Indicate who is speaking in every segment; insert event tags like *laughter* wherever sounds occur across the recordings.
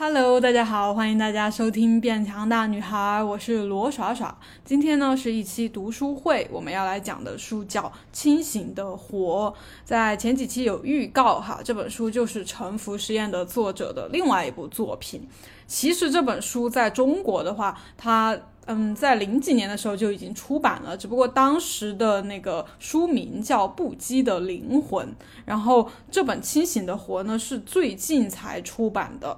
Speaker 1: Hello，大家好，欢迎大家收听《变强大女孩》，我是罗耍耍。今天呢是一期读书会，我们要来讲的书叫《清醒的活》。在前几期有预告哈，这本书就是《沉浮实验》的作者的另外一部作品。其实这本书在中国的话，它嗯在零几年的时候就已经出版了，只不过当时的那个书名叫《不羁的灵魂》，然后这本《清醒的活》呢是最近才出版的。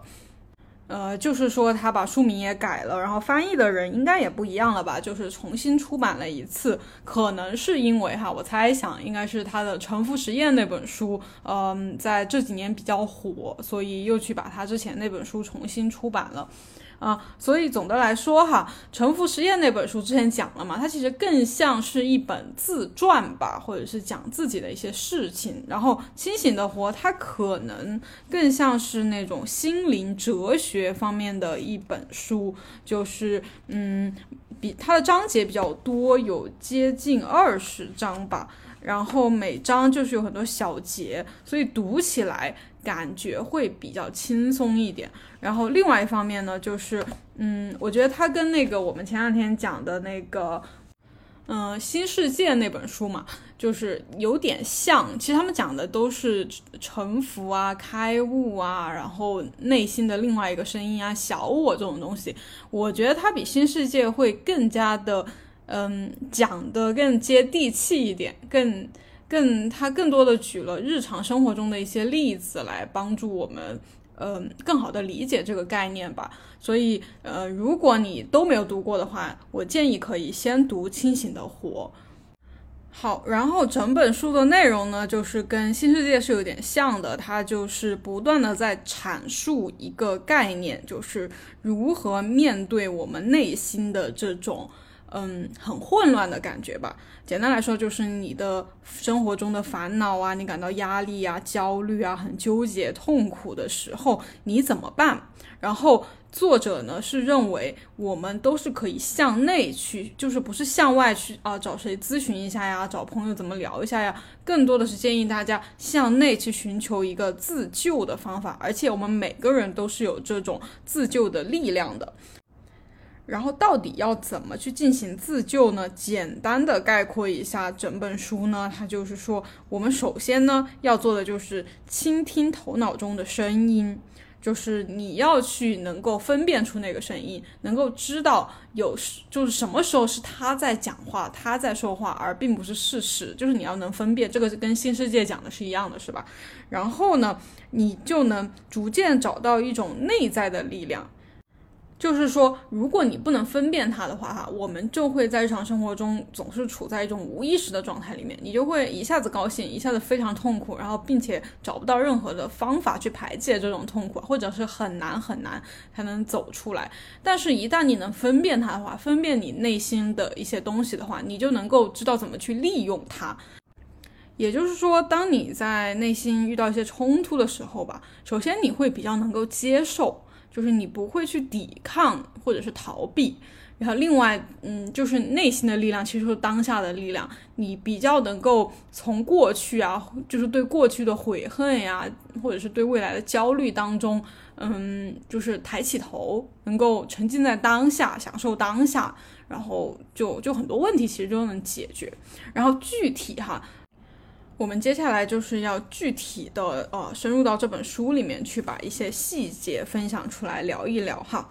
Speaker 1: 呃，就是说他把书名也改了，然后翻译的人应该也不一样了吧？就是重新出版了一次，可能是因为哈，我猜想应该是他的《沉浮实验》那本书，嗯，在这几年比较火，所以又去把他之前那本书重新出版了。啊，所以总的来说哈，《沉浮实验》那本书之前讲了嘛，它其实更像是一本自传吧，或者是讲自己的一些事情。然后《清醒的活》它可能更像是那种心灵哲学方面的一本书，就是嗯，比它的章节比较多，有接近二十章吧。然后每章就是有很多小节，所以读起来感觉会比较轻松一点。然后另外一方面呢，就是嗯，我觉得它跟那个我们前两天讲的那个嗯《新世界》那本书嘛，就是有点像。其实他们讲的都是沉浮啊、开悟啊，然后内心的另外一个声音啊、小我这种东西。我觉得它比《新世界》会更加的。嗯，讲的更接地气一点，更更他更多的举了日常生活中的一些例子来帮助我们，嗯，更好的理解这个概念吧。所以，呃，如果你都没有读过的话，我建议可以先读《清醒的活》。好，然后整本书的内容呢，就是跟《新世界》是有点像的，它就是不断的在阐述一个概念，就是如何面对我们内心的这种。嗯，很混乱的感觉吧。简单来说，就是你的生活中的烦恼啊，你感到压力啊、焦虑啊、很纠结、痛苦的时候，你怎么办？然后作者呢是认为我们都是可以向内去，就是不是向外去啊，找谁咨询一下呀，找朋友怎么聊一下呀？更多的是建议大家向内去寻求一个自救的方法，而且我们每个人都是有这种自救的力量的。然后到底要怎么去进行自救呢？简单的概括一下整本书呢，它就是说，我们首先呢要做的就是倾听头脑中的声音，就是你要去能够分辨出那个声音，能够知道有就是什么时候是他在讲话，他在说话，而并不是事实，就是你要能分辨，这个是跟新世界讲的是一样的，是吧？然后呢，你就能逐渐找到一种内在的力量。就是说，如果你不能分辨它的话，哈，我们就会在日常生活中总是处在一种无意识的状态里面，你就会一下子高兴，一下子非常痛苦，然后并且找不到任何的方法去排解这种痛苦，或者是很难很难才能走出来。但是，一旦你能分辨它的话，分辨你内心的一些东西的话，你就能够知道怎么去利用它。也就是说，当你在内心遇到一些冲突的时候吧，首先你会比较能够接受。就是你不会去抵抗或者是逃避，然后另外，嗯，就是内心的力量，其实是当下的力量，你比较能够从过去啊，就是对过去的悔恨呀，或者是对未来的焦虑当中，嗯，就是抬起头，能够沉浸在当下，享受当下，然后就就很多问题其实都能解决，然后具体哈。我们接下来就是要具体的呃深入到这本书里面去，把一些细节分享出来聊一聊哈。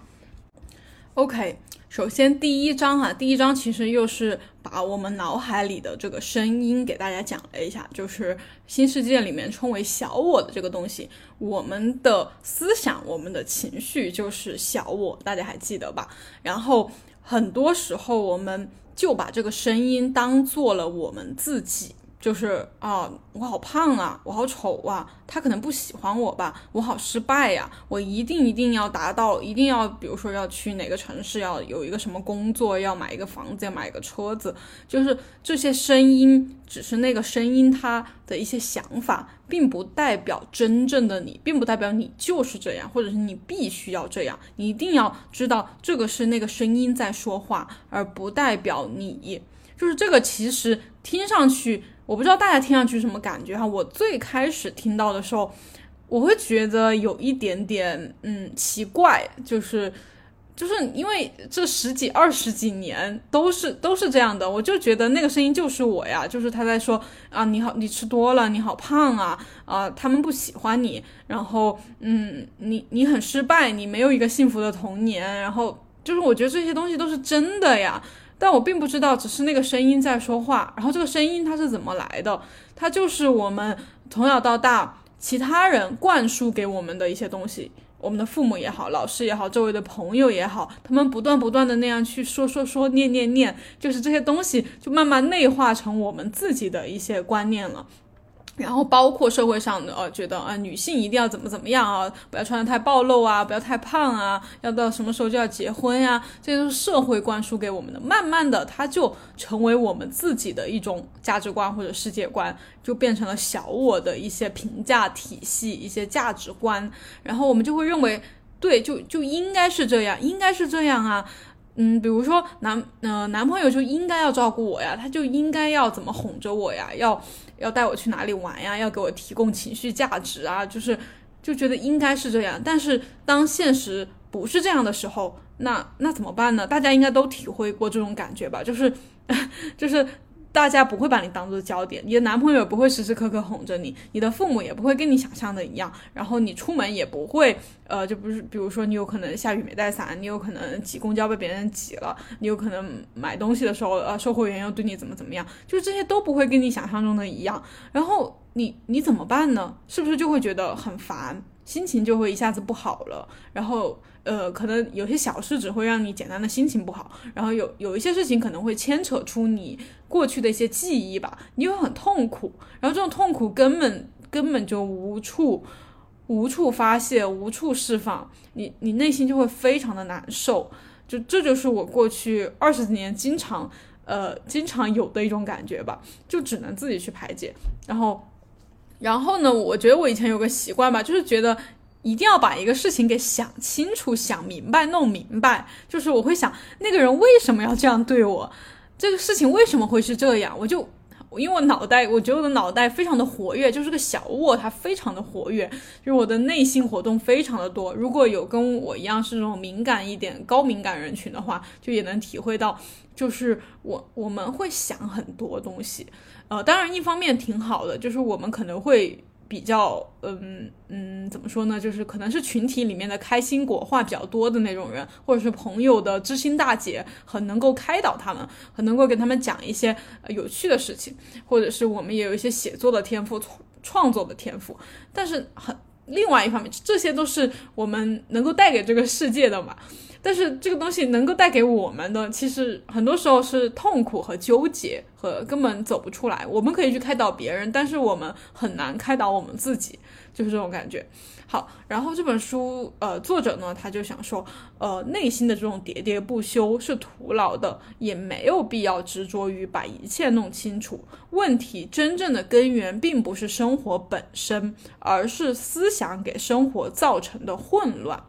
Speaker 1: OK，首先第一章哈，第一章其实又是把我们脑海里的这个声音给大家讲了一下，就是新世界里面称为小我的这个东西，我们的思想、我们的情绪就是小我，大家还记得吧？然后很多时候我们就把这个声音当做了我们自己。就是啊，我好胖啊，我好丑啊，他可能不喜欢我吧，我好失败呀，我一定一定要达到，一定要，比如说要去哪个城市，要有一个什么工作，要买一个房子，要买一个车子，就是这些声音，只是那个声音它的一些想法，并不代表真正的你，并不代表你就是这样，或者是你必须要这样，你一定要知道这个是那个声音在说话，而不代表你，就是这个其实听上去。我不知道大家听上去什么感觉哈。我最开始听到的时候，我会觉得有一点点嗯奇怪，就是。就是因为这十几二十几年都是都是这样的，我就觉得那个声音就是我呀，就是他在说啊，你好，你吃多了，你好胖啊，啊，他们不喜欢你，然后嗯，你你很失败，你没有一个幸福的童年，然后就是我觉得这些东西都是真的呀，但我并不知道，只是那个声音在说话，然后这个声音它是怎么来的？它就是我们从小到大其他人灌输给我们的一些东西。我们的父母也好，老师也好，周围的朋友也好，他们不断不断的那样去说说说，念念念，就是这些东西就慢慢内化成我们自己的一些观念了。然后包括社会上的呃，觉得啊，女性一定要怎么怎么样啊，不要穿的太暴露啊，不要太胖啊，要到什么时候就要结婚呀，这些都是社会灌输给我们的。慢慢的，它就成为我们自己的一种价值观或者世界观，就变成了小我的一些评价体系、一些价值观。然后我们就会认为，对，就就应该是这样，应该是这样啊。嗯，比如说男呃男朋友就应该要照顾我呀，他就应该要怎么哄着我呀，要。要带我去哪里玩呀？要给我提供情绪价值啊，就是就觉得应该是这样。但是当现实不是这样的时候，那那怎么办呢？大家应该都体会过这种感觉吧？就是 *laughs* 就是。大家不会把你当做焦点，你的男朋友不会时时刻刻哄着你，你的父母也不会跟你想象的一样，然后你出门也不会，呃，就不是，比如说你有可能下雨没带伞，你有可能挤公交被别人挤了，你有可能买东西的时候，呃，售货员又对你怎么怎么样，就是这些都不会跟你想象中的一样，然后你你怎么办呢？是不是就会觉得很烦，心情就会一下子不好了，然后。呃，可能有些小事只会让你简单的心情不好，然后有有一些事情可能会牵扯出你过去的一些记忆吧，你会很痛苦，然后这种痛苦根本根本就无处无处发泄，无处释放，你你内心就会非常的难受，就这就是我过去二十几年经常呃经常有的一种感觉吧，就只能自己去排解，然后然后呢，我觉得我以前有个习惯吧，就是觉得。一定要把一个事情给想清楚、想明白、弄明白。就是我会想，那个人为什么要这样对我？这个事情为什么会是这样？我就因为我脑袋，我觉得我的脑袋非常的活跃，就是个小窝，它非常的活跃，就是我的内心活动非常的多。如果有跟我一样是这种敏感一点、高敏感人群的话，就也能体会到，就是我我们会想很多东西。呃，当然一方面挺好的，就是我们可能会。比较，嗯嗯，怎么说呢？就是可能是群体里面的开心果话比较多的那种人，或者是朋友的知心大姐，很能够开导他们，很能够给他们讲一些有趣的事情，或者是我们也有一些写作的天赋、创作的天赋。但是很另外一方面，这些都是我们能够带给这个世界的嘛。但是这个东西能够带给我们的，其实很多时候是痛苦和纠结，和根本走不出来。我们可以去开导别人，但是我们很难开导我们自己，就是这种感觉。好，然后这本书，呃，作者呢，他就想说，呃，内心的这种喋喋不休是徒劳的，也没有必要执着于把一切弄清楚。问题真正的根源并不是生活本身，而是思想给生活造成的混乱。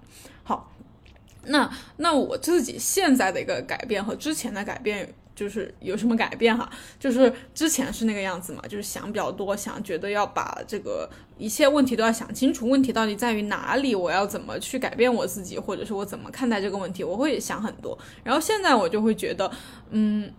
Speaker 1: 那那我自己现在的一个改变和之前的改变就是有什么改变哈？就是之前是那个样子嘛，就是想比较多，想觉得要把这个一切问题都要想清楚，问题到底在于哪里，我要怎么去改变我自己，或者是我怎么看待这个问题，我会想很多。然后现在我就会觉得，嗯，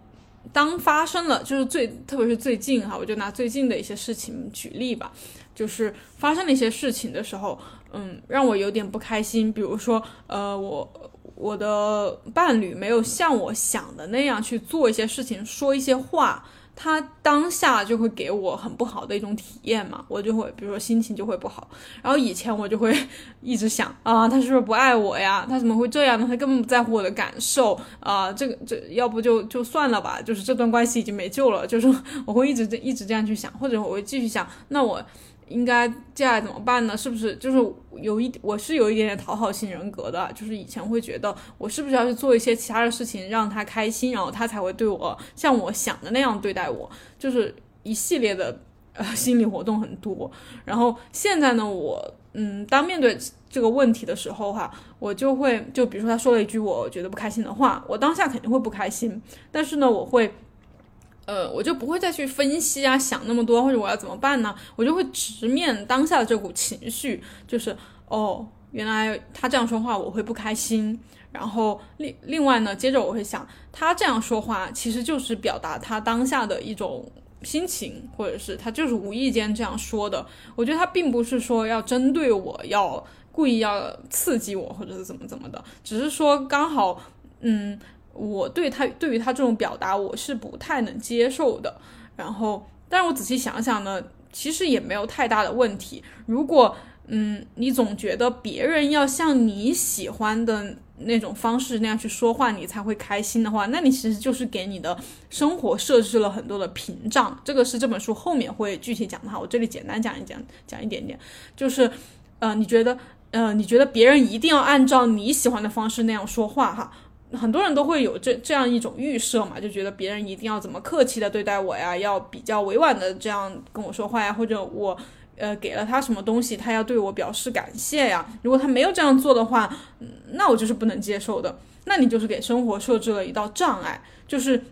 Speaker 1: 当发生了，就是最特别是最近哈，我就拿最近的一些事情举例吧，就是发生了一些事情的时候。嗯，让我有点不开心。比如说，呃，我我的伴侣没有像我想的那样去做一些事情，说一些话，他当下就会给我很不好的一种体验嘛，我就会，比如说心情就会不好。然后以前我就会 *laughs* 一直想啊，他是不是不爱我呀？他怎么会这样呢？他根本不在乎我的感受啊！这个这要不就就算了吧，就是这段关系已经没救了。就是 *laughs* 我会一直一直这样去想，或者我会继续想，那我。应该接下来怎么办呢？是不是就是有一我是有一点点讨好型人格的，就是以前会觉得我是不是要去做一些其他的事情让他开心，然后他才会对我像我想的那样对待我，就是一系列的呃心理活动很多。然后现在呢，我嗯，当面对这个问题的时候哈，我就会就比如说他说了一句我觉得不开心的话，我当下肯定会不开心，但是呢，我会。呃，我就不会再去分析啊，想那么多，或者我要怎么办呢？我就会直面当下的这股情绪，就是哦，原来他这样说话我会不开心。然后另另外呢，接着我会想，他这样说话其实就是表达他当下的一种心情，或者是他就是无意间这样说的。我觉得他并不是说要针对我，要故意要刺激我，或者是怎么怎么的，只是说刚好，嗯。我对他对于他这种表达，我是不太能接受的。然后，但是我仔细想想呢，其实也没有太大的问题。如果，嗯，你总觉得别人要像你喜欢的那种方式那样去说话，你才会开心的话，那你其实就是给你的生活设置了很多的屏障。这个是这本书后面会具体讲的哈，我这里简单讲一讲，讲一点点，就是，呃，你觉得，呃，你觉得别人一定要按照你喜欢的方式那样说话哈？很多人都会有这这样一种预设嘛，就觉得别人一定要怎么客气的对待我呀，要比较委婉的这样跟我说话呀，或者我呃给了他什么东西，他要对我表示感谢呀。如果他没有这样做的话，那我就是不能接受的。那你就是给生活设置了一道障碍，就是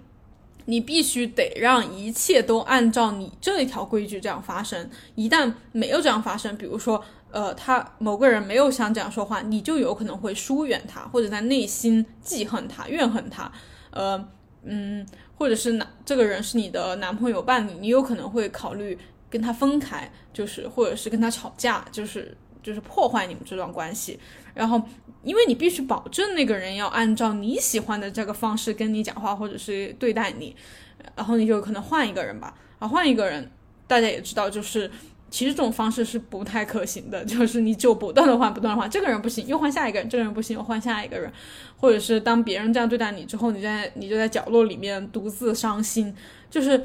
Speaker 1: 你必须得让一切都按照你这一条规矩这样发生。一旦没有这样发生，比如说。呃，他某个人没有想这样说话，你就有可能会疏远他，或者在内心记恨他、怨恨他。呃，嗯，或者是男这个人是你的男朋友伴侣，你有可能会考虑跟他分开，就是或者是跟他吵架，就是就是破坏你们这段关系。然后，因为你必须保证那个人要按照你喜欢的这个方式跟你讲话，或者是对待你，然后你就可能换一个人吧。啊，换一个人，大家也知道，就是。其实这种方式是不太可行的，*laughs* 就是你就不断的换，不断的换，这个人不行，又换下一个人，这个人不行，又换下一个人，或者是当别人这样对待你之后，你在你就在角落里面独自伤心，就是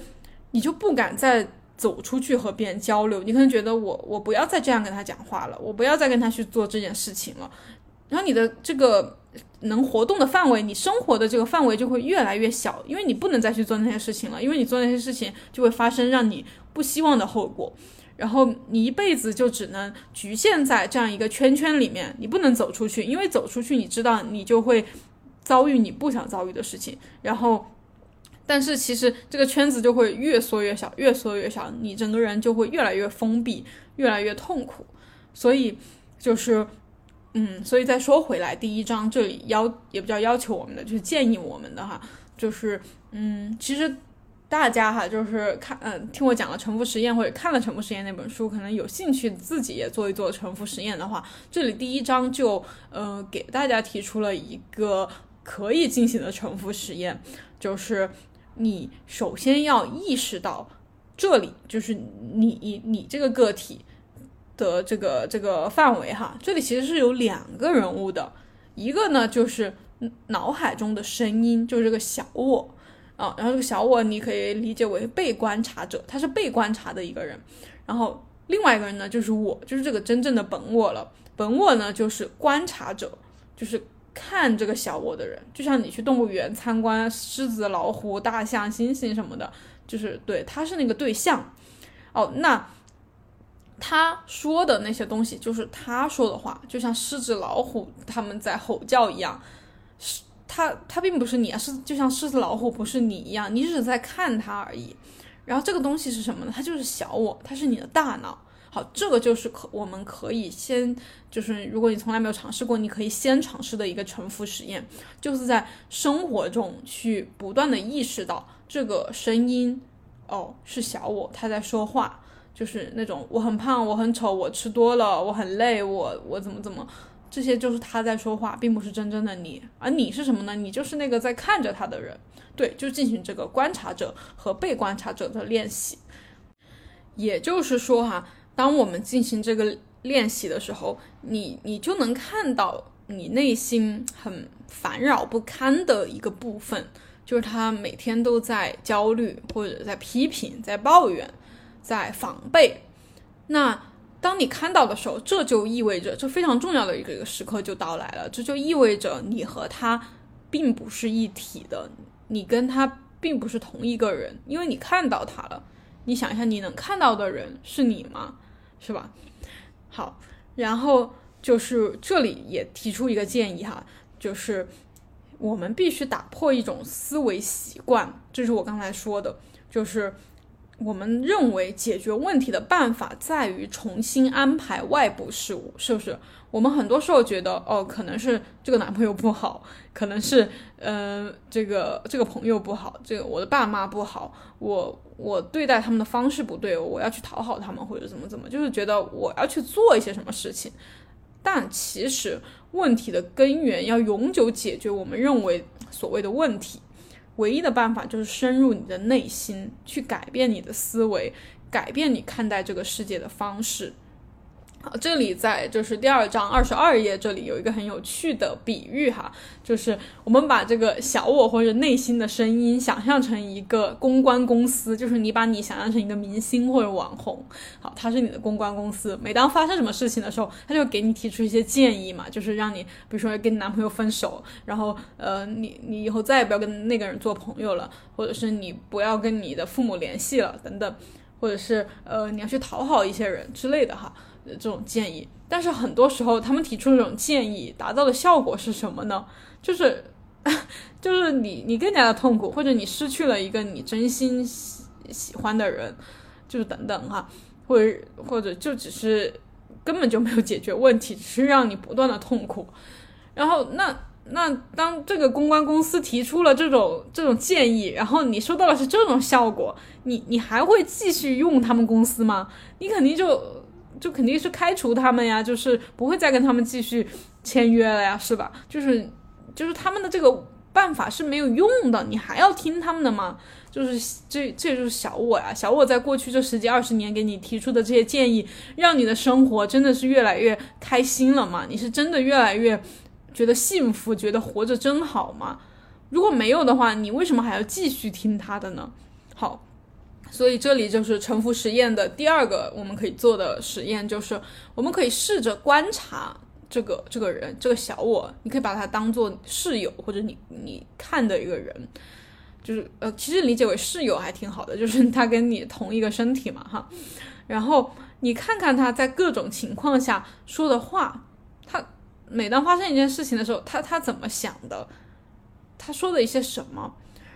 Speaker 1: 你就不敢再走出去和别人交流，你可能觉得我我不要再这样跟他讲话了，我不要再跟他去做这件事情了，然后你的这个能活动的范围，你生活的这个范围就会越来越小，因为你不能再去做那些事情了，因为你做那些事情就会发生让你不希望的后果。然后你一辈子就只能局限在这样一个圈圈里面，你不能走出去，因为走出去，你知道你就会遭遇你不想遭遇的事情。然后，但是其实这个圈子就会越缩越小，越缩越小，你整个人就会越来越封闭，越来越痛苦。所以就是，嗯，所以再说回来，第一章这里要也不叫要求我们的，就是建议我们的哈，就是，嗯，其实。大家哈，就是看嗯，听我讲了沉浮实验或者看了沉浮实验那本书，可能有兴趣自己也做一做沉浮实验的话，这里第一章就呃给大家提出了一个可以进行的沉浮实验，就是你首先要意识到这里就是你你这个个体的这个这个范围哈，这里其实是有两个人物的，一个呢就是脑海中的声音，就是这个小我。啊，然后这个小我你可以理解为被观察者，他是被观察的一个人。然后另外一个人呢，就是我，就是这个真正的本我了。本我呢，就是观察者，就是看这个小我的人。就像你去动物园参观狮子、老虎、大象、猩猩什么的，就是对，他是那个对象。哦，那他说的那些东西，就是他说的话，就像狮子、老虎他们在吼叫一样，是。他他并不是你啊，是就像狮子老虎不是你一样，你只是在看它而已。然后这个东西是什么呢？它就是小我，它是你的大脑。好，这个就是可我们可以先就是如果你从来没有尝试过，你可以先尝试的一个沉浮实验，就是在生活中去不断的意识到这个声音哦是小我，他在说话，就是那种我很胖，我很丑，我吃多了，我很累，我我怎么怎么。这些就是他在说话，并不是真正的你，而你是什么呢？你就是那个在看着他的人，对，就进行这个观察者和被观察者的练习。也就是说，哈，当我们进行这个练习的时候，你你就能看到你内心很烦扰不堪的一个部分，就是他每天都在焦虑，或者在批评，在抱怨，在防备。那。当你看到的时候，这就意味着这非常重要的一个时刻就到来了。这就意味着你和他并不是一体的，你跟他并不是同一个人，因为你看到他了。你想一下，你能看到的人是你吗？是吧？好，然后就是这里也提出一个建议哈，就是我们必须打破一种思维习惯，这是我刚才说的，就是我们认为解决问题的办法在于重新安排外部事物，是不是？我们很多时候觉得，哦，可能是这个男朋友不好，可能是，呃，这个这个朋友不好，这个我的爸妈不好，我我对待他们的方式不对，我要去讨好他们或者怎么怎么，就是觉得我要去做一些什么事情。但其实问题的根源要永久解决，我们认为所谓的问题，唯一的办法就是深入你的内心，去改变你的思维，改变你看待这个世界的方式。好这里在就是第二章二十二页，这里有一个很有趣的比喻哈，就是我们把这个小我或者内心的声音想象成一个公关公司，就是你把你想象成一个明星或者网红，好，他是你的公关公司。每当发生什么事情的时候，他就给你提出一些建议嘛，就是让你，比如说跟你男朋友分手，然后呃，你你以后再也不要跟那个人做朋友了，或者是你不要跟你的父母联系了等等，或者是呃你要去讨好一些人之类的哈。这种建议，但是很多时候他们提出这种建议达到的效果是什么呢？就是，*laughs* 就是你你更加的痛苦，或者你失去了一个你真心喜喜欢的人，就是等等哈，或者或者就只是根本就没有解决问题，只是让你不断的痛苦。然后那那当这个公关公司提出了这种这种建议，然后你收到的是这种效果，你你还会继续用他们公司吗？你肯定就。就肯定是开除他们呀，就是不会再跟他们继续签约了呀，是吧？就是就是他们的这个办法是没有用的，你还要听他们的吗？就是这这就是小我呀，小我在过去这十几二十年给你提出的这些建议，让你的生活真的是越来越开心了吗？你是真的越来越觉得幸福，觉得活着真好吗？如果没有的话，你为什么还要继续听他的呢？好。所以这里就是沉浮实验的第二个我们可以做的实验，就是我们可以试着观察这个这个人这个小我，你可以把他当做室友或者你你看的一个人，就是呃其实理解为室友还挺好的，就是他跟你同一个身体嘛哈，然后你看看他在各种情况下说的话，他每当发生一件事情的时候，他他怎么想的，他说的一些什么。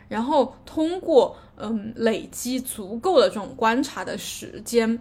Speaker 1: 然后通过嗯累积足够的这种观察的时间，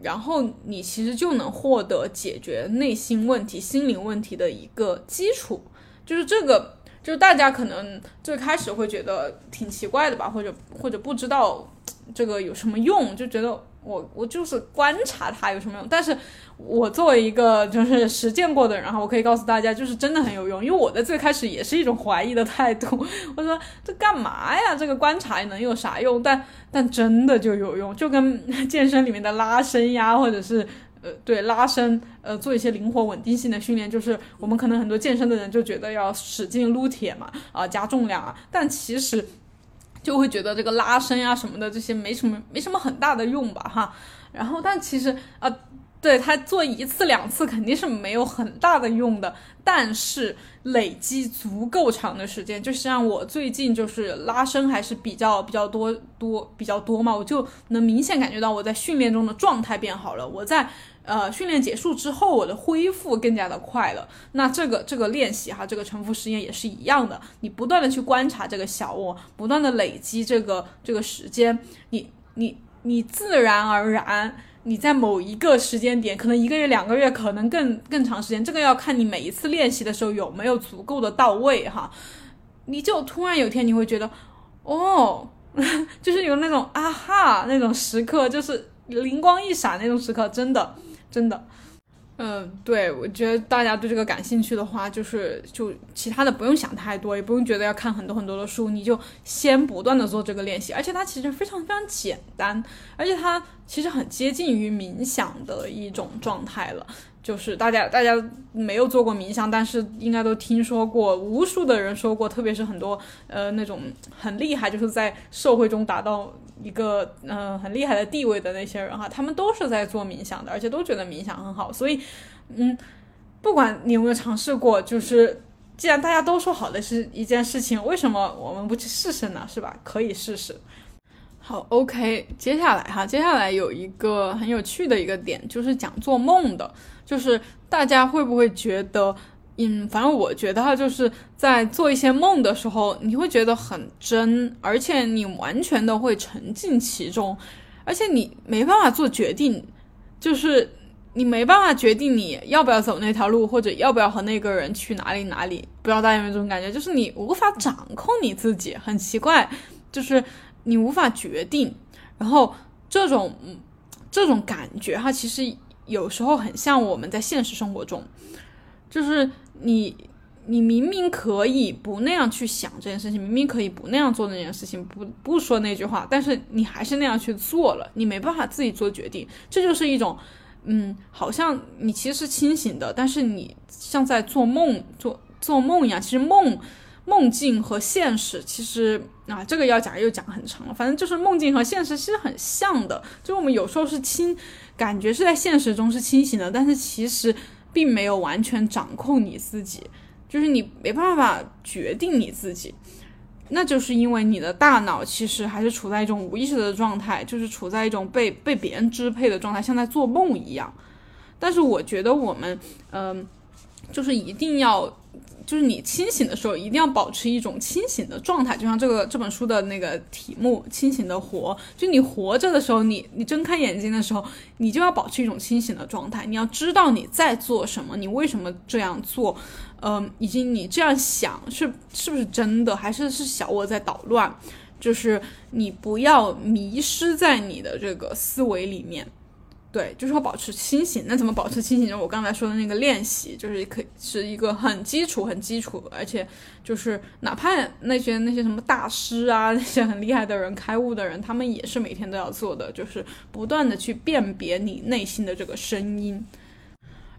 Speaker 1: 然后你其实就能获得解决内心问题、心灵问题的一个基础。就是这个，就是大家可能最开始会觉得挺奇怪的吧，或者或者不知道这个有什么用，就觉得。我我就是观察它有什么用，但是我作为一个就是实践过的人哈，我可以告诉大家，就是真的很有用。因为我在最开始也是一种怀疑的态度，我说这干嘛呀？这个观察能有啥用？但但真的就有用，就跟 *laughs* 健身里面的拉伸呀，或者是呃对拉伸呃做一些灵活稳定性的训练，就是我们可能很多健身的人就觉得要使劲撸铁嘛啊加重量啊，但其实。就会觉得这个拉伸呀什么的这些没什么没什么很大的用吧哈，然后但其实啊，对他做一次两次肯定是没有很大的用的，但是累积足够长的时间，就像我最近就是拉伸还是比较比较多多比较多嘛，我就能明显感觉到我在训练中的状态变好了，我在。呃，训练结束之后，我的恢复更加的快了。那这个这个练习哈，这个沉浮实验也是一样的。你不断的去观察这个小我，不断的累积这个这个时间，你你你自然而然，你在某一个时间点，可能一个月、两个月，可能更更长时间，这个要看你每一次练习的时候有没有足够的到位哈。你就突然有天你会觉得，哦，*laughs* 就是有那种啊哈那种时刻，就是灵光一闪那种时刻，真的。真的，嗯，对，我觉得大家对这个感兴趣的话，就是就其他的不用想太多，也不用觉得要看很多很多的书，你就先不断的做这个练习，而且它其实非常非常简单，而且它其实很接近于冥想的一种状态了。就是大家大家没有做过冥想，但是应该都听说过，无数的人说过，特别是很多呃那种很厉害，就是在社会中达到一个嗯很厉害的地位的那些人哈，他们都是在做冥想的，而且都觉得冥想很好。所以嗯，不管你有没有尝试过，就是既然大家都说好的是一件事情，为什么我们不去试试呢？是吧？可以试试。好，OK，接下来哈，接下来有一个很有趣的一个点，就是讲做梦的，就是大家会不会觉得嗯，反正我觉得哈，就是在做一些梦的时候，你会觉得很真，而且你完全的会沉浸其中，而且你没办法做决定，就是你没办法决定你要不要走那条路，或者要不要和那个人去哪里哪里。不知道大家有没有这种感觉，就是你无法掌控你自己，很奇怪，就是你无法决定。然后这种这种感觉哈，其实有时候很像我们在现实生活中，就是。你你明明可以不那样去想这件事情，明明可以不那样做那件事情，不不说那句话，但是你还是那样去做了，你没办法自己做决定，这就是一种，嗯，好像你其实是清醒的，但是你像在做梦做做梦一样。其实梦梦境和现实其实啊，这个要讲又讲很长了。反正就是梦境和现实其实很像的，就我们有时候是清，感觉是在现实中是清醒的，但是其实。并没有完全掌控你自己，就是你没办法决定你自己，那就是因为你的大脑其实还是处在一种无意识的状态，就是处在一种被被别人支配的状态，像在做梦一样。但是我觉得我们，嗯，就是一定要。就是你清醒的时候，一定要保持一种清醒的状态，就像这个这本书的那个题目“清醒的活”。就你活着的时候，你你睁开眼睛的时候，你就要保持一种清醒的状态。你要知道你在做什么，你为什么这样做，嗯，以及你这样想是是不是真的，还是是小我在捣乱。就是你不要迷失在你的这个思维里面。对，就是要保持清醒。那怎么保持清醒？就我刚才说的那个练习，就是可以是一个很基础、很基础，而且就是哪怕那些那些什么大师啊，那些很厉害的人、开悟的人，他们也是每天都要做的，就是不断的去辨别你内心的这个声音。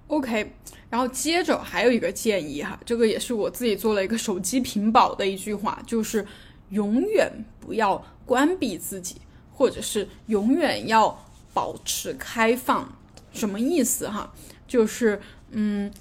Speaker 1: OK，然后接着还有一个建议哈，这个也是我自己做了一个手机屏保的一句话，就是永远不要关闭自己，或者是永远要。保持开放，什么意思哈？就是，嗯，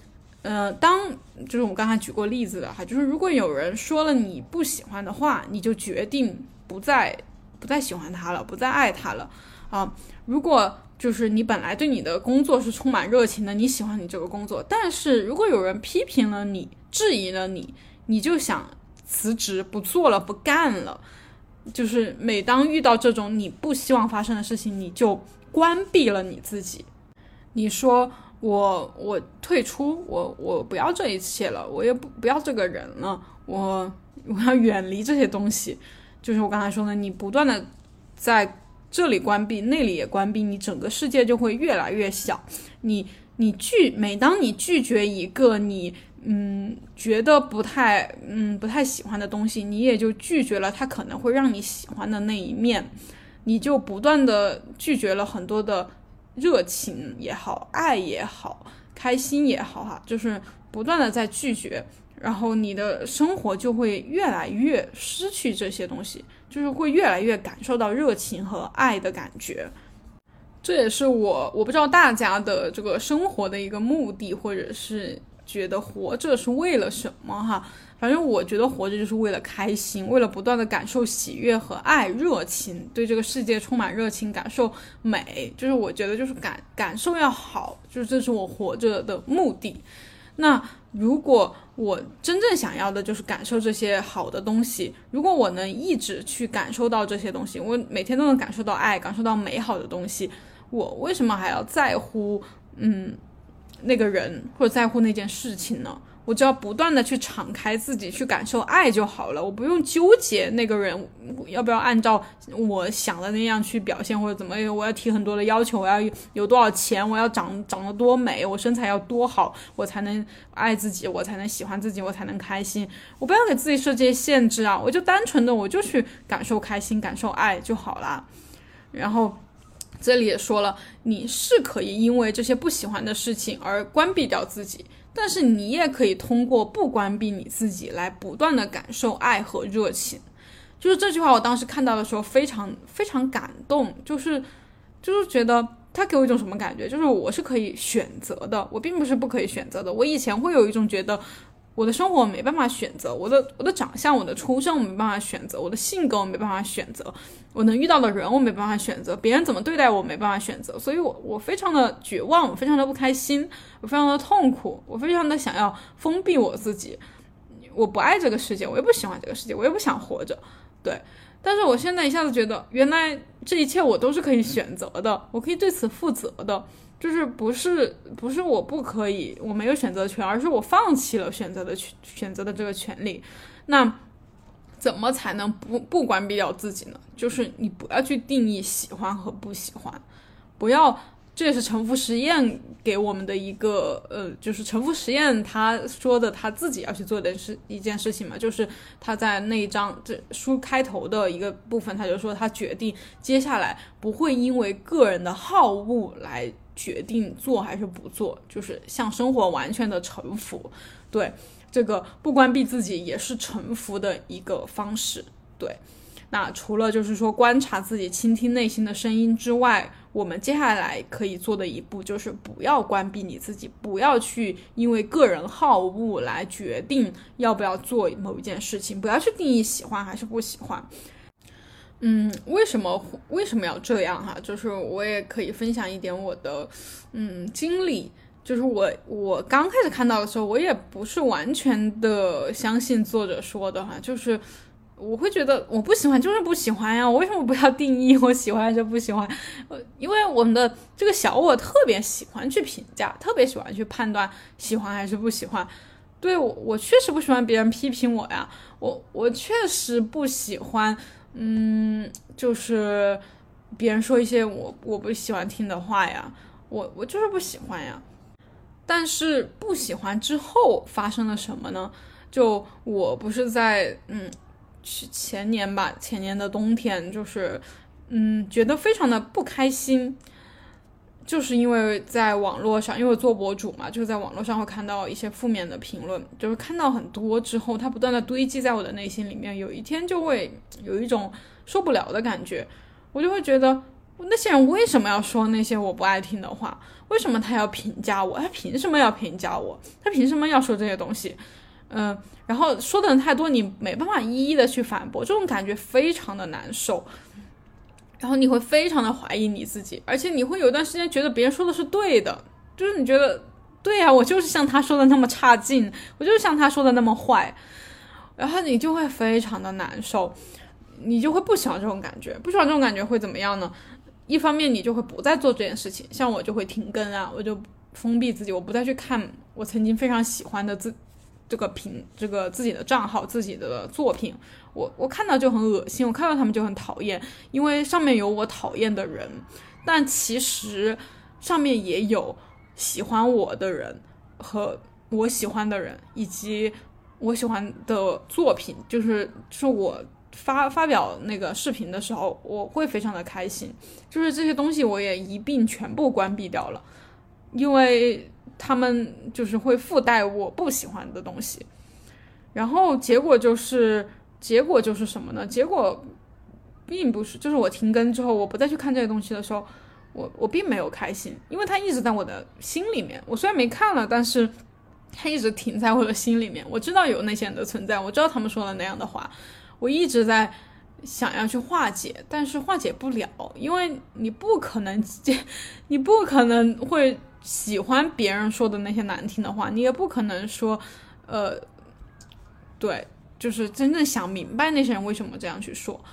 Speaker 1: 呃，当就是我刚才举过例子的哈，就是如果有人说了你不喜欢的话，你就决定不再不再喜欢他了，不再爱他了啊。如果就是你本来对你的工作是充满热情的，你喜欢你这个工作，但是如果有人批评了你，质疑了你，你就想辞职不做了，不干了。就是每当遇到这种你不希望发生的事情，你就。关闭了你自己，你说我我退出，我我不要这一切了，我也不不要这个人了，我 *laughs* 我要远离这些东西。就是我刚才说的，你不断的在这里关闭，那里也关闭，你整个世界就会越来越小。你你拒，每当你拒绝一个你嗯觉得不太嗯不太喜欢的东西，你也就拒绝了他可能会让你喜欢的那一面。你就不断的拒绝了很多的热情也好，爱也好，开心也好，哈，就是不断的在拒绝，然后你的生活就会越来越失去这些东西，就是会越来越感受到热情和爱的感觉。这也是我我不知道大家的这个生活的一个目的，或者是觉得活着是为了什么，哈。反正我觉得活着就是为了开心，为了不断的感受喜悦和爱、热情，对这个世界充满热情，感受美，就是我觉得就是感感受要好，就是这是我活着的目的。那如果我真正想要的就是感受这些好的东西，如果我能一直去感受到这些东西，我每天都能感受到爱，感受到美好的东西，我为什么还要在乎嗯那个人或者在乎那件事情呢？我只要不断的去敞开自己，去感受爱就好了。我不用纠结那个人要不要按照我想的那样去表现，或者怎么，我要提很多的要求，我要有多少钱，我要长长得多美，我身材要多好，我才能爱自己，我才能喜欢自己，我才能开心。我不要给自己设这些限制啊！我就单纯的，我就去感受开心，感受爱就好了。然后这里也说了，你是可以因为这些不喜欢的事情而关闭掉自己。但是你也可以通过不关闭你自己来不断的感受爱和热情，就是这句话，我当时看到的时候非常非常感动，就是就是觉得他给我一种什么感觉，就是我是可以选择的，我并不是不可以选择的。我以前会有一种觉得，我的生活没办法选择，我的我的长相、我的出身我没办法选择，我的性格我没办法选择，我能遇到的人我没办法选择，别人怎么对待我没办法选择，所以我我非常的绝望，我非常的不开心，我非常的痛苦，我非常的想要封闭我自己，我不爱这个世界，我也不喜欢这个世界，我也不想活着，对。但是我现在一下子觉得，原来这一切我都是可以选择的，我可以对此负责的。就是不是不是我不可以，我没有选择权，而是我放弃了选择的选选择的这个权利。那怎么才能不不关闭掉自己呢？就是你不要去定义喜欢和不喜欢，不要。这也是沉浮实验给我们的一个呃，就是沉浮实验他说的他自己要去做的是一件事情嘛，就是他在那一章这书开头的一个部分，他就说他决定接下来不会因为个人的好恶来。决定做还是不做，就是向生活完全的臣服。对这个不关闭自己也是臣服的一个方式。对，那除了就是说观察自己、倾听内心的声音之外，我们接下来可以做的一步就是不要关闭你自己，不要去因为个人好恶来决定要不要做某一件事情，不要去定义喜欢还是不喜欢。嗯，为什么为什么要这样哈？就是我也可以分享一点我的嗯经历。就是我我刚开始看到的时候，我也不是完全的相信作者说的哈。就是我会觉得我不喜欢就是不喜欢呀，我为什么不要定义我喜欢还是不喜欢？呃，因为我们的这个小我特别喜欢去评价，特别喜欢去判断喜欢还是不喜欢。对我我确实不喜欢别人批评我呀，我我确实不喜欢。嗯，就是别人说一些我我不喜欢听的话呀，我我就是不喜欢呀。但是不喜欢之后发生了什么呢？就我不是在嗯，去前年吧，前年的冬天，就是嗯，觉得非常的不开心。就是因为在网络上，因为做博主嘛，就是在网络上会看到一些负面的评论，就是看到很多之后，它不断的堆积在我的内心里面，有一天就会有一种受不了的感觉，我就会觉得那些人为什么要说那些我不爱听的话？为什么他要评价我？他凭什么要评价我？他凭什么要说这些东西？嗯，然后说的人太多，你没办法一一的去反驳，这种感觉非常的难受。然后你会非常的怀疑你自己，而且你会有一段时间觉得别人说的是对的，就是你觉得对呀，我就是像他说的那么差劲，我就是像他说的那么坏，然后你就会非常的难受，你就会不喜欢这种感觉，不喜欢这种感觉会怎么样呢？一方面你就会不再做这件事情，像我就会停更啊，我就封闭自己，我不再去看我曾经非常喜欢的自。这个评这个自己的账号自己的作品，我我看到就很恶心，我看到他们就很讨厌，因为上面有我讨厌的人，但其实上面也有喜欢我的人和我喜欢的人，以及我喜欢的作品，就是就是我发发表那个视频的时候，我会非常的开心，就是这些东西我也一并全部关闭掉了，因为。他们就是会附带我不喜欢的东西，然后结果就是，结果就是什么呢？结果并不是，就是我停更之后，我不再去看这些东西的时候，我我并没有开心，因为它一直在我的心里面。我虽然没看了，但是它一直停在我的心里面。我知道有那些人的存在，我知道他们说了那样的话，我一直在想要去化解，但是化解不了，因为你不可能，你不可能会。喜欢别人说的那些难听的话，你也不可能说，呃，对，就是真正想明白那些人为什么这样去说，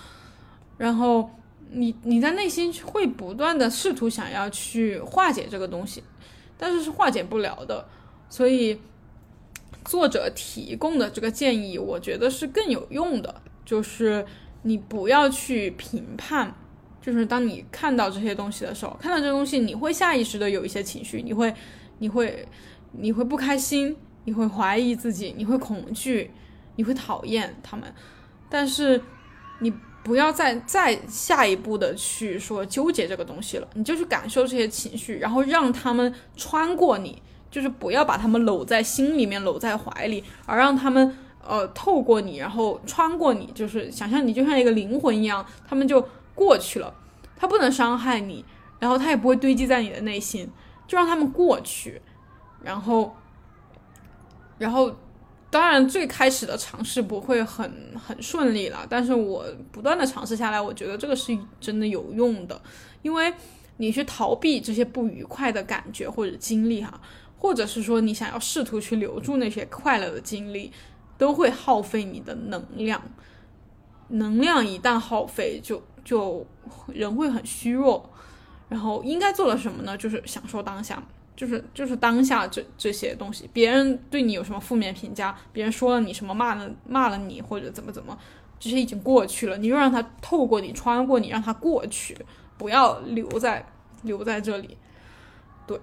Speaker 1: 然后你你在内心会不断的试图想要去化解这个东西，但是是化解不了的，所以作者提供的这个建议，我觉得是更有用的，就是你不要去评判。就是当你看到这些东西的时候，看到这东西，你会下意识的有一些情绪，你会，你会，你会不开心，你会怀疑自己，你会恐惧，你会讨厌他们，但是你不要再再下一步的去说纠结这个东西了，你就去感受这些情绪，然后让他们穿过你，就是不要把他们搂在心里面，搂在怀里，而让他们呃透过你，然后穿过你，就是想象你就像一个灵魂一样，他们就。过去了，他不能伤害你，然后他也不会堆积在你的内心，就让他们过去，然后，然后当然最开始的尝试不会很很顺利了，但是我不断的尝试下来，我觉得这个是真的有用的，因为你去逃避这些不愉快的感觉或者经历哈，或者是说你想要试图去留住那些快乐的经历，都会耗费你的能量，能量一旦耗费，就就人会很虚弱，然后应该做的什么呢？就是享受当下。就是就是当下这这些东西，别人对你有什么负面评价，别人说了你什么骂了骂了你或者怎么怎么，这些已经过去了，你就让它透过你穿过你，让它过去，不要留在留在这里。对，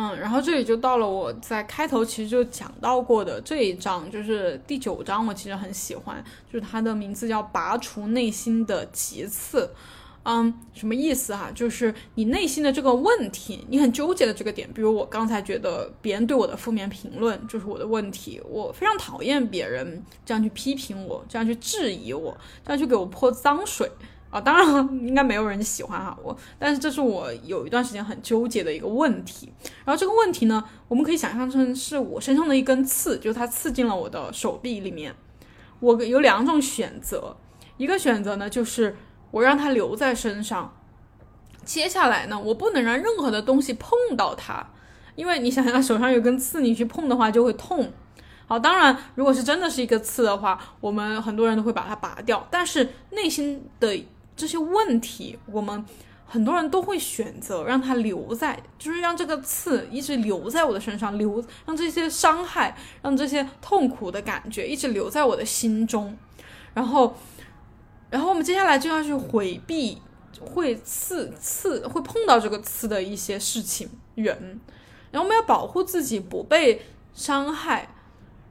Speaker 1: 嗯，然后这里就到了我在开头其实就讲到过的这一章，就是第九章，我其实很喜欢，就是它的名字叫拔除内心的棘刺。嗯，什么意思哈？就是你内心的这个问题，你很纠结的这个点。比如我刚才觉得别人对我的负面评论就是我的问题，我非常讨厌别人这样去批评我，这样去质疑我，这样去给我泼脏水啊！当然应该没有人喜欢哈我，但是这是我有一段时间很纠结的一个问题。然后这个问题呢，我们可以想象成是我身上的一根刺，就是它刺进了我的手臂里面。我有两种选择，一个选择呢就是。我让它留在身上，接下来呢，我不能让任何的东西碰到它，因为你想想，手上有根刺，你去碰的话就会痛。好，当然，如果是真的是一个刺的话，我们很多人都会把它拔掉。但是内心的这些问题，我们很多人都会选择让它留在，就是让这个刺一直留在我的身上，留让这些伤害，让这些痛苦的感觉一直留在我的心中，然后。然后我们接下来就要去回避会刺刺会碰到这个刺的一些事情人，然后我们要保护自己不被伤害，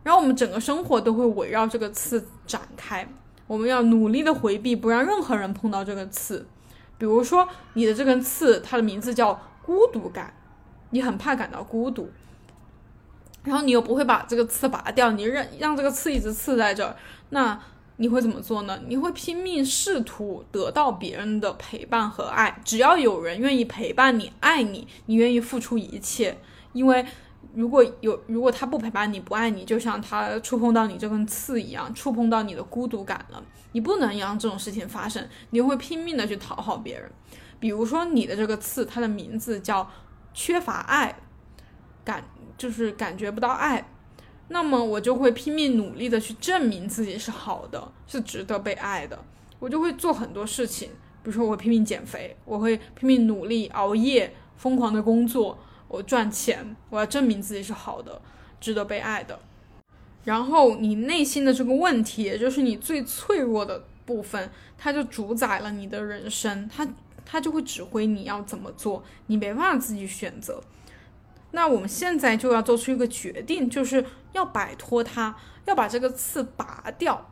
Speaker 1: 然后我们整个生活都会围绕这个刺展开。我们要努力的回避，不让任何人碰到这个刺。比如说你的这根刺，它的名字叫孤独感，你很怕感到孤独，然后你又不会把这个刺拔掉，你让让这个刺一直刺在这儿，那。你会怎么做呢？你会拼命试图得到别人的陪伴和爱，只要有人愿意陪伴你、爱你，你愿意付出一切。因为如果有如果他不陪伴你、不爱你，就像他触碰到你这根刺一样，触碰到你的孤独感了。你不能让这种事情发生，你会拼命的去讨好别人。比如说你的这个刺，它的名字叫缺乏爱，感就是感觉不到爱。那么我就会拼命努力的去证明自己是好的，是值得被爱的。我就会做很多事情，比如说我拼命减肥，我会拼命努力熬夜，疯狂的工作，我赚钱，我要证明自己是好的，值得被爱的。然后你内心的这个问题，也就是你最脆弱的部分，它就主宰了你的人生，它它就会指挥你要怎么做，你没办法自己选择。那我们现在就要做出一个决定，就是要摆脱它，要把这个刺拔掉。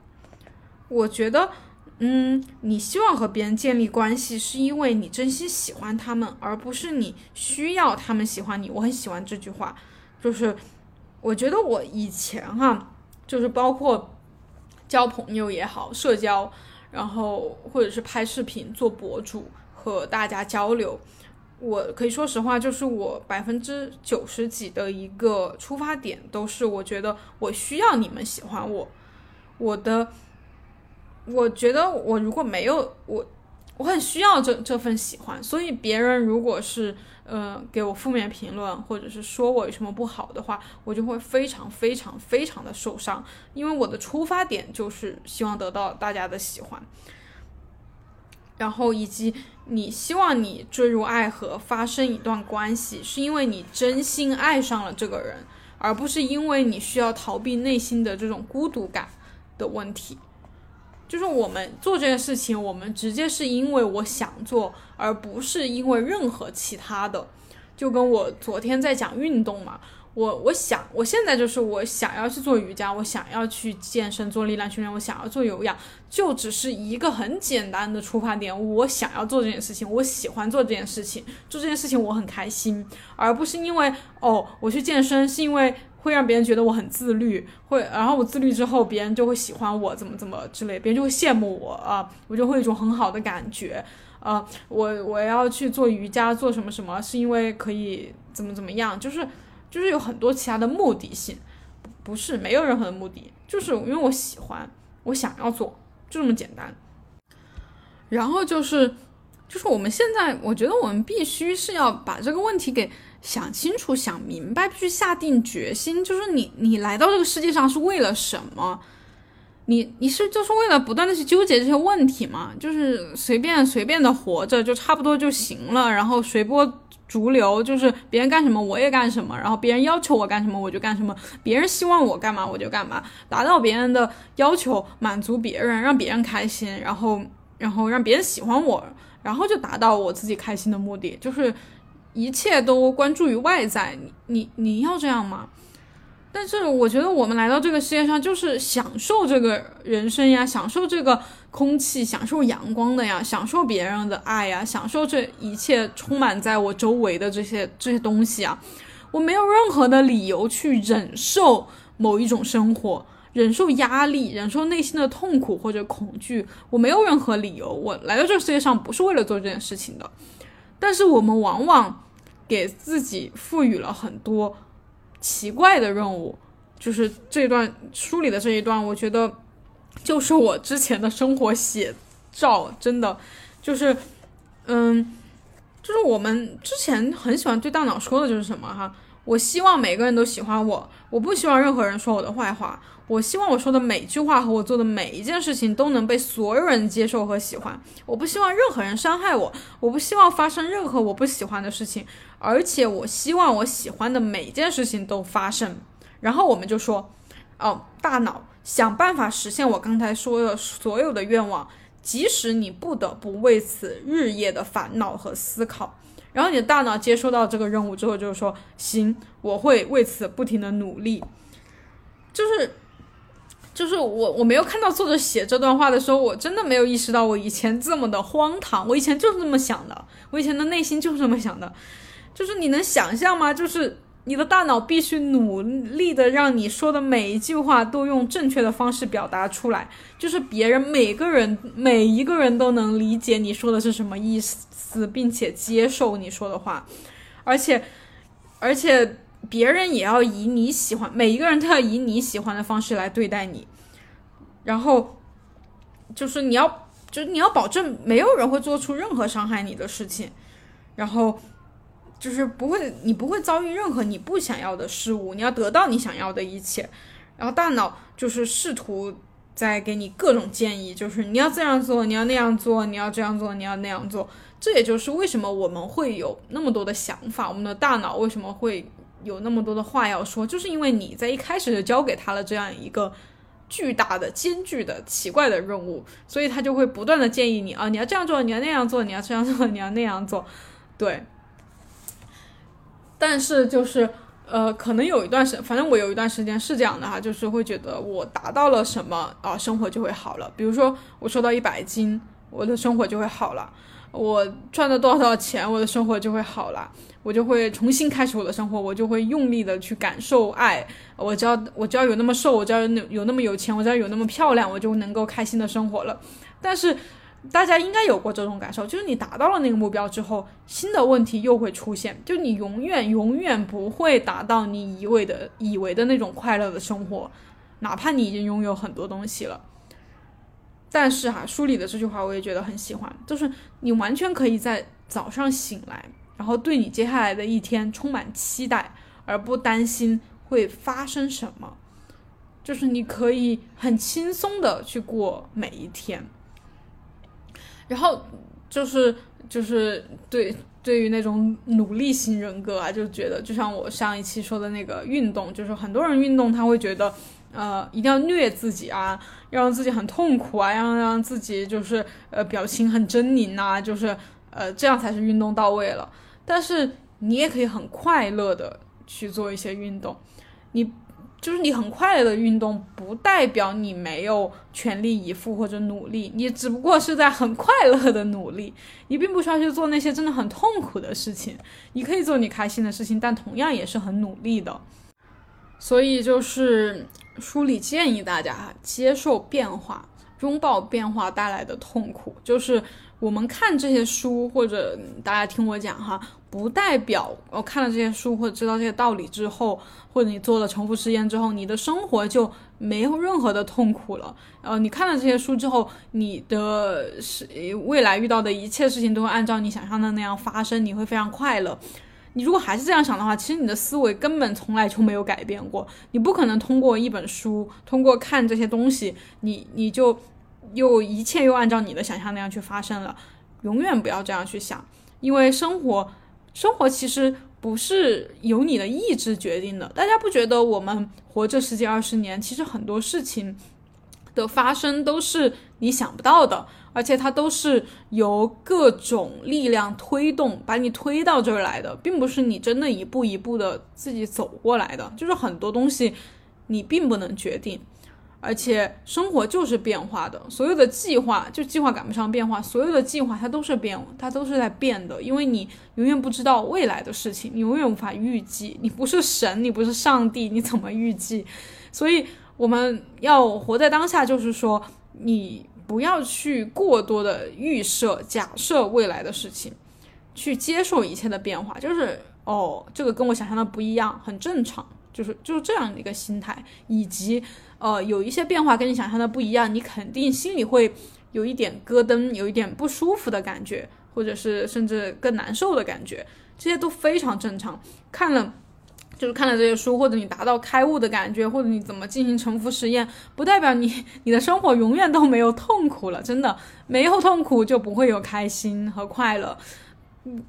Speaker 1: 我觉得，嗯，你希望和别人建立关系，是因为你真心喜欢他们，而不是你需要他们喜欢你。我很喜欢这句话，就是我觉得我以前哈，就是包括交朋友也好，社交，然后或者是拍视频做博主和大家交流。我可以说实话，就是我百分之九十几的一个出发点，都是我觉得我需要你们喜欢我。我的，我觉得我如果没有我，我很需要这这份喜欢。所以别人如果是呃给我负面评论，或者是说我有什么不好的话，我就会非常非常非常的受伤，因为我的出发点就是希望得到大家的喜欢。然后以及你希望你坠入爱河发生一段关系，是因为你真心爱上了这个人，而不是因为你需要逃避内心的这种孤独感的问题。就是我们做这件事情，我们直接是因为我想做，而不是因为任何其他的。就跟我昨天在讲运动嘛。我我想，我现在就是我想要去做瑜伽，我想要去健身做力量训练，我想要做有氧，就只是一个很简单的出发点。我想要做这件事情，我喜欢做这件事情，做这件事情我很开心，而不是因为哦，我去健身是因为会让别人觉得我很自律，会然后我自律之后别人就会喜欢我，怎么怎么之类，别人就会羡慕我啊，我就会有一种很好的感觉啊。我我要去做瑜伽做什么什么，是因为可以怎么怎么样，就是。就是有很多其他的目的性，不是，没有任何的目的，就是因为我喜欢，我想要做，就这么简单。然后就是，就是我们现在，我觉得我们必须是要把这个问题给想清楚、想明白，必须下定决心。就是你，你来到这个世界上是为了什么？你，你是就是为了不断的去纠结这些问题吗？就是随便随便的活着就差不多就行了，然后随波逐流，就是别人干什么我也干什么，然后别人要求我干什么我就干什么，别人希望我干嘛我就干嘛，达到别人的要求，满足别人，让别人开心，然后。然后让别人喜欢我，然后就达到我自己开心的目的，就是一切都关注于外在。你你你要这样吗？但是我觉得我们来到这个世界上就是享受这个人生呀，享受这个空气，享受阳光的呀，享受别人的爱呀，享受这一切充满在我周围的这些这些东西啊。我没有任何的理由去忍受某一种生活。忍受压力，忍受内心的痛苦或者恐惧，我没有任何理由。我来到这个世界上不是为了做这件事情的。但是我们往往给自己赋予了很多奇怪的任务。就是这段书里的这一段，我觉得就是我之前的生活写照，真的就是，嗯，就是我们之前很喜欢对大脑说的就是什么哈？我希望每个人都喜欢我，我不希望任何人说我的坏话。我希望我说的每句话和我做的每一件事情都能被所有人接受和喜欢。我不希望任何人伤害我，我不希望发生任何我不喜欢的事情，而且我希望我喜欢的每一件事情都发生。然后我们就说，哦，大脑想办法实现我刚才说的所有的愿望，即使你不得不为此日夜的烦恼和思考。然后你的大脑接收到这个任务之后，就是说，行，我会为此不停的努力，就是。就是我，我没有看到作者写这段话的时候，我真的没有意识到我以前这么的荒唐。我以前就是这么想的，我以前的内心就是这么想的。就是你能想象吗？就是你的大脑必须努力的让你说的每一句话都用正确的方式表达出来，就是别人每个人每一个人都能理解你说的是什么意思，并且接受你说的话，而且而且。别人也要以你喜欢，每一个人都要以你喜欢的方式来对待你，然后就是你要，就是你要保证没有人会做出任何伤害你的事情，然后就是不会，你不会遭遇任何你不想要的事物，你要得到你想要的一切，然后大脑就是试图在给你各种建议，就是你要这样做，你要那样做，你要这样做，你要那样做，这也就是为什么我们会有那么多的想法，我们的大脑为什么会。有那么多的话要说，就是因为你在一开始就交给他了这样一个巨大的、艰巨的、奇怪的任务，所以他就会不断的建议你啊，你要这样做，你要那样做，你要这样做，你要那样做，*laughs* 对。但是就是呃，可能有一段时，反正我有一段时间是这样的哈，就是会觉得我达到了什么啊，生活就会好了。比如说我瘦到一百斤，我的生活就会好了。我赚了多少多少钱，我的生活就会好了，我就会重新开始我的生活，我就会用力的去感受爱。我只要我只要有那么瘦，我只要有有那么有钱，我只要有那么漂亮，我就能够开心的生活了。但是大家应该有过这种感受，就是你达到了那个目标之后，新的问题又会出现，就你永远永远不会达到你以为的以为的那种快乐的生活，哪怕你已经拥有很多东西了。但是哈，书里的这句话我也觉得很喜欢，就是你完全可以在早上醒来，然后对你接下来的一天充满期待，而不担心会发生什么，就是你可以很轻松的去过每一天。然后就是就是对对于那种努力型人格啊，就觉得就像我上一期说的那个运动，就是很多人运动他会觉得。呃，一定要虐自己啊，要让自己很痛苦啊，要让自己就是呃表情很狰狞呐，就是呃这样才是运动到位了。但是你也可以很快乐的去做一些运动，你就是你很快乐的运动，不代表你没有全力以赴或者努力，你只不过是在很快乐的努力，你并不需要去做那些真的很痛苦的事情，你可以做你开心的事情，但同样也是很努力的。所以就是。书里建议大家接受变化，拥抱变化带来的痛苦。就是我们看这些书，或者大家听我讲哈，不代表我看了这些书或者知道这些道理之后，或者你做了重复实验之后，你的生活就没有任何的痛苦了。呃，你看了这些书之后，你的是未来遇到的一切事情都会按照你想象的那样发生，你会非常快乐。你如果还是这样想的话，其实你的思维根本从来就没有改变过。你不可能通过一本书，通过看这些东西，你你就又一切又按照你的想象那样去发生了。永远不要这样去想，因为生活生活其实不是由你的意志决定的。大家不觉得我们活这十几二十年，其实很多事情的发生都是你想不到的。而且它都是由各种力量推动，把你推到这儿来的，并不是你真的一步一步的自己走过来的。就是很多东西你并不能决定，而且生活就是变化的，所有的计划就计划赶不上变化，所有的计划它都是变，它都是在变的，因为你永远不知道未来的事情，你永远无法预计。你不是神，你不是上帝，你怎么预计？所以我们要活在当下，就是说你。不要去过多的预设、假设未来的事情，去接受一切的变化，就是哦，这个跟我想象的不一样，很正常，就是就是这样的一个心态，以及呃，有一些变化跟你想象的不一样，你肯定心里会有一点咯噔，有一点不舒服的感觉，或者是甚至更难受的感觉，这些都非常正常。看了。就是看了这些书，或者你达到开悟的感觉，或者你怎么进行沉浮实验，不代表你你的生活永远都没有痛苦了。真的，没有痛苦就不会有开心和快乐。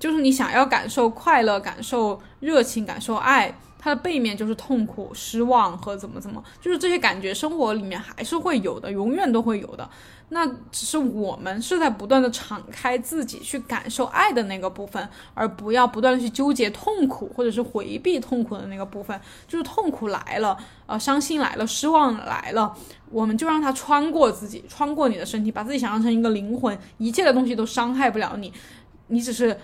Speaker 1: 就是你想要感受快乐、感受热情、感受爱。它的背面就是痛苦、失望和怎么怎么，就是这些感觉，生活里面还是会有的，永远都会有的。那只是我们是在不断的敞开自己去感受爱的那个部分，而不要不断的去纠结痛苦或者是回避痛苦的那个部分。就是痛苦来了，呃，伤心来了，失望来了，我们就让它穿过自己，穿过你的身体，把自己想象成一个灵魂，一切的东西都伤害不了你，你只是。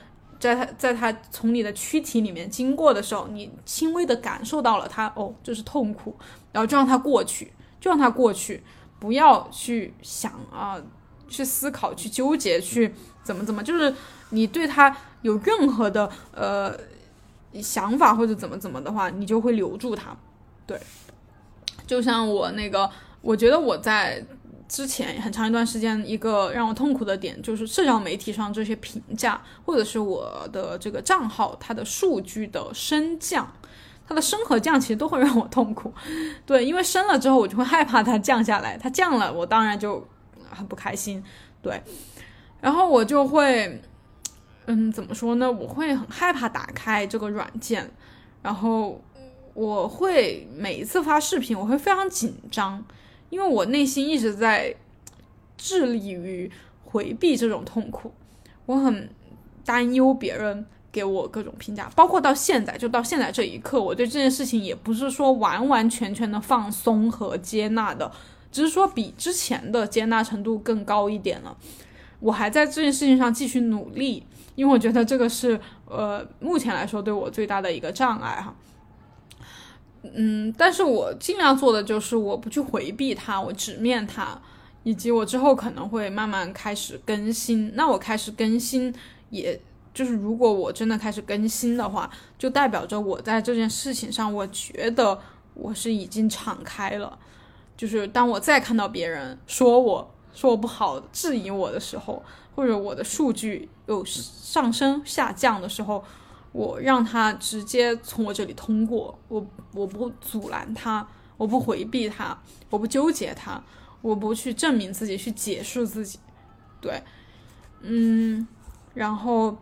Speaker 1: 在它在它从你的躯体里面经过的时候，你轻微的感受到了它，哦，这是痛苦，然后就让它过去，就让它过去，不要去想啊，去思考，去纠结，去怎么怎么，就是你对它有任何的呃想法或者怎么怎么的话，你就会留住它。对，就像我那个，我觉得我在。之前很长一段时间，一个让我痛苦的点就是社交媒体上这些评价，或者是我的这个账号它的数据的升降，它的升和降其实都会让我痛苦。对，因为升了之后，我就会害怕它降下来，它降了，我当然就很不开心。对，然后我就会，嗯，怎么说呢？我会很害怕打开这个软件，然后我会每一次发视频，我会非常紧张。因为我内心一直在致力于回避这种痛苦，我很担忧别人给我各种评价，包括到现在，就到现在这一刻，我对这件事情也不是说完完全全的放松和接纳的，只是说比之前的接纳程度更高一点了。我还在这件事情上继续努力，因为我觉得这个是呃目前来说对我最大的一个障碍哈。嗯，但是我尽量做的就是我不去回避它，我直面它，以及我之后可能会慢慢开始更新。那我开始更新，也就是如果我真的开始更新的话，就代表着我在这件事情上，我觉得我是已经敞开了。就是当我再看到别人说我说我不好、质疑我的时候，或者我的数据有上升、下降的时候。我让他直接从我这里通过，我我不阻拦他，我不回避他，我不纠结他，我不去证明自己，去解释自己，对，嗯，然后，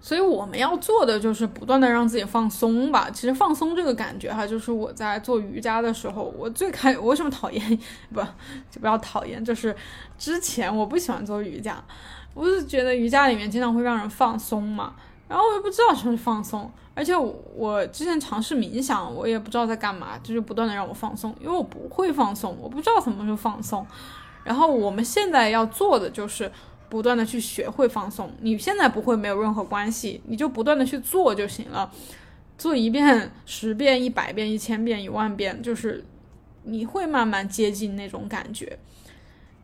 Speaker 1: 所以我们要做的就是不断的让自己放松吧。其实放松这个感觉哈，就是我在做瑜伽的时候，我最开 *laughs* 我为什么讨厌不就不要讨厌，就是之前我不喜欢做瑜伽，我是觉得瑜伽里面经常会让人放松嘛。然后我也不知道什么是放松，而且我之前尝试冥想，我也不知道在干嘛，就是不断的让我放松，因为我不会放松，我不知道什么是放松。然后我们现在要做的就是不断的去学会放松。你现在不会没有任何关系，你就不断的去做就行了，做一遍、十遍、一百遍、一千遍、一万遍，就是你会慢慢接近那种感觉，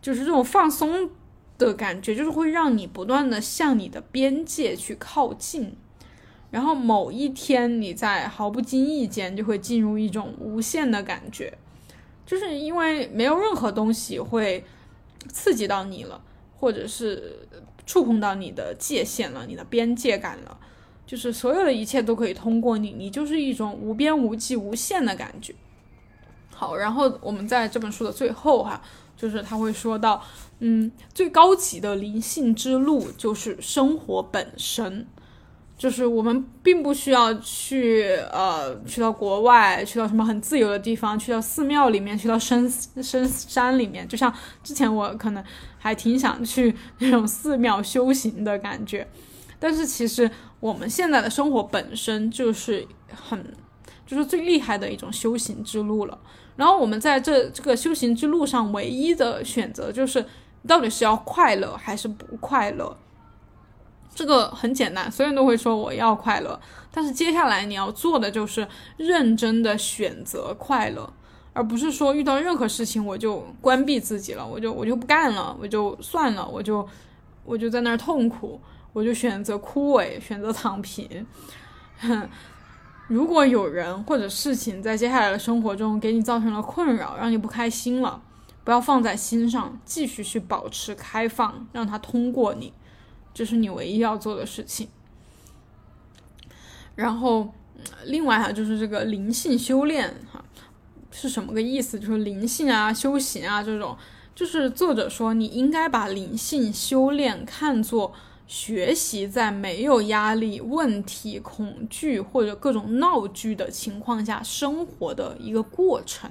Speaker 1: 就是这种放松。的感觉，就是会让你不断的向你的边界去靠近，然后某一天你在毫不经意间就会进入一种无限的感觉，就是因为没有任何东西会刺激到你了，或者是触碰到你的界限了，你的边界感了。就是所有的一切都可以通过你，你就是一种无边无际、无限的感觉。好，然后我们在这本书的最后哈，就是他会说到，嗯，最高级的灵性之路就是生活本身，就是我们并不需要去呃去到国外，去到什么很自由的地方，去到寺庙里面，去到深深山里面。就像之前我可能还挺想去那种寺庙修行的感觉，但是其实。我们现在的生活本身就是很，就是最厉害的一种修行之路了。然后我们在这这个修行之路上，唯一的选择就是到底是要快乐还是不快乐。这个很简单，所有人都会说我要快乐。但是接下来你要做的就是认真的选择快乐，而不是说遇到任何事情我就关闭自己了，我就我就不干了，我就算了，我就我就在那儿痛苦。我就选择枯萎，选择躺平。如果有人或者事情在接下来的生活中给你造成了困扰，让你不开心了，不要放在心上，继续去保持开放，让它通过你，这是你唯一要做的事情。然后，另外哈，就是这个灵性修炼哈，是什么个意思？就是灵性啊、修行啊这种，就是作者说你应该把灵性修炼看作。学习在没有压力、问题、恐惧或者各种闹剧的情况下生活的一个过程，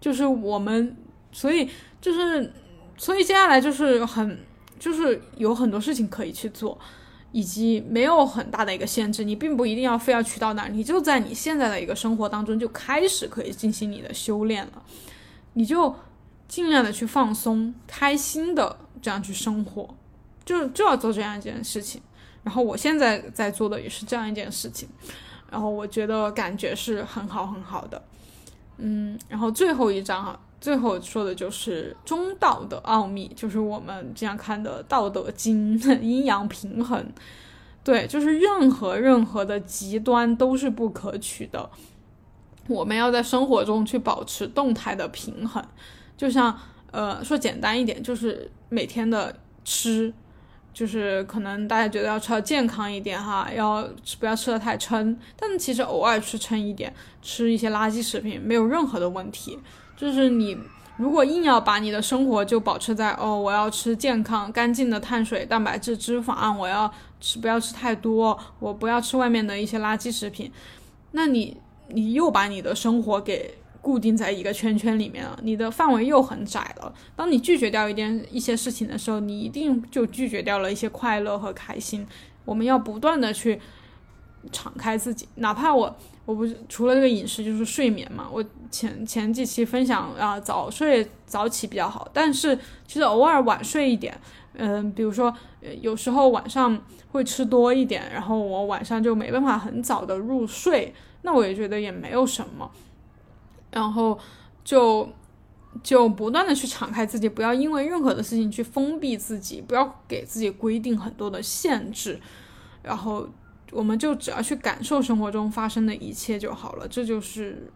Speaker 1: 就是我们，所以就是，所以接下来就是很，就是有很多事情可以去做，以及没有很大的一个限制，你并不一定要非要去到哪，你就在你现在的一个生活当中就开始可以进行你的修炼了，你就尽量的去放松、开心的这样去生活。就就要做这样一件事情，然后我现在在做的也是这样一件事情，然后我觉得感觉是很好很好的，嗯，然后最后一章哈，最后说的就是中道的奥秘，就是我们经常看的《道德经》*laughs* 阴阳平衡，对，就是任何任何的极端都是不可取的，我们要在生活中去保持动态的平衡，就像呃说简单一点，就是每天的吃。就是可能大家觉得要吃的健康一点哈，要吃不要吃的太撑，但其实偶尔吃撑一点，吃一些垃圾食品没有任何的问题。就是你如果硬要把你的生活就保持在哦，我要吃健康干净的碳水、蛋白质、脂肪，我要吃不要吃太多，我不要吃外面的一些垃圾食品，那你你又把你的生活给。固定在一个圈圈里面了，你的范围又很窄了。当你拒绝掉一件一些事情的时候，你一定就拒绝掉了一些快乐和开心。我们要不断的去敞开自己，哪怕我我不是除了这个饮食就是睡眠嘛。我前 *laughs* 前几期分享啊，早睡早起比较好，但是其实偶尔晚睡一点，嗯，比如说有时候晚上会吃多一点，然后我晚上就没办法很早的入睡，那我也觉得也没有什么。然后就就不断的去敞开自己，不要因为任何的事情去封闭自己，不要给自己规定很多的限制。然后我们就只要去感受生活中发生的一切就好了。这就是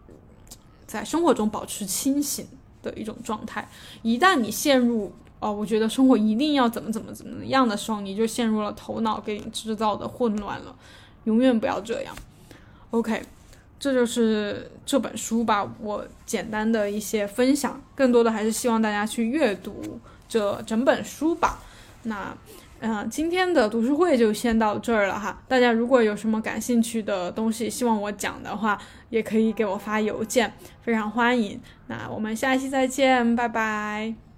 Speaker 1: 在生活中保持清醒的一种状态。一旦你陷入哦，我觉得生活一定要怎么怎么怎么样的时候，你就陷入了头脑给你制造的混乱了。永远不要这样。OK。这就是这本书吧，我简单的一些分享，更多的还是希望大家去阅读这整本书吧。那，嗯，今天的读书会就先到这儿了哈。大家如果有什么感兴趣的东西，希望我讲的话，也可以给我发邮件，非常欢迎。那我们下期再见，拜拜。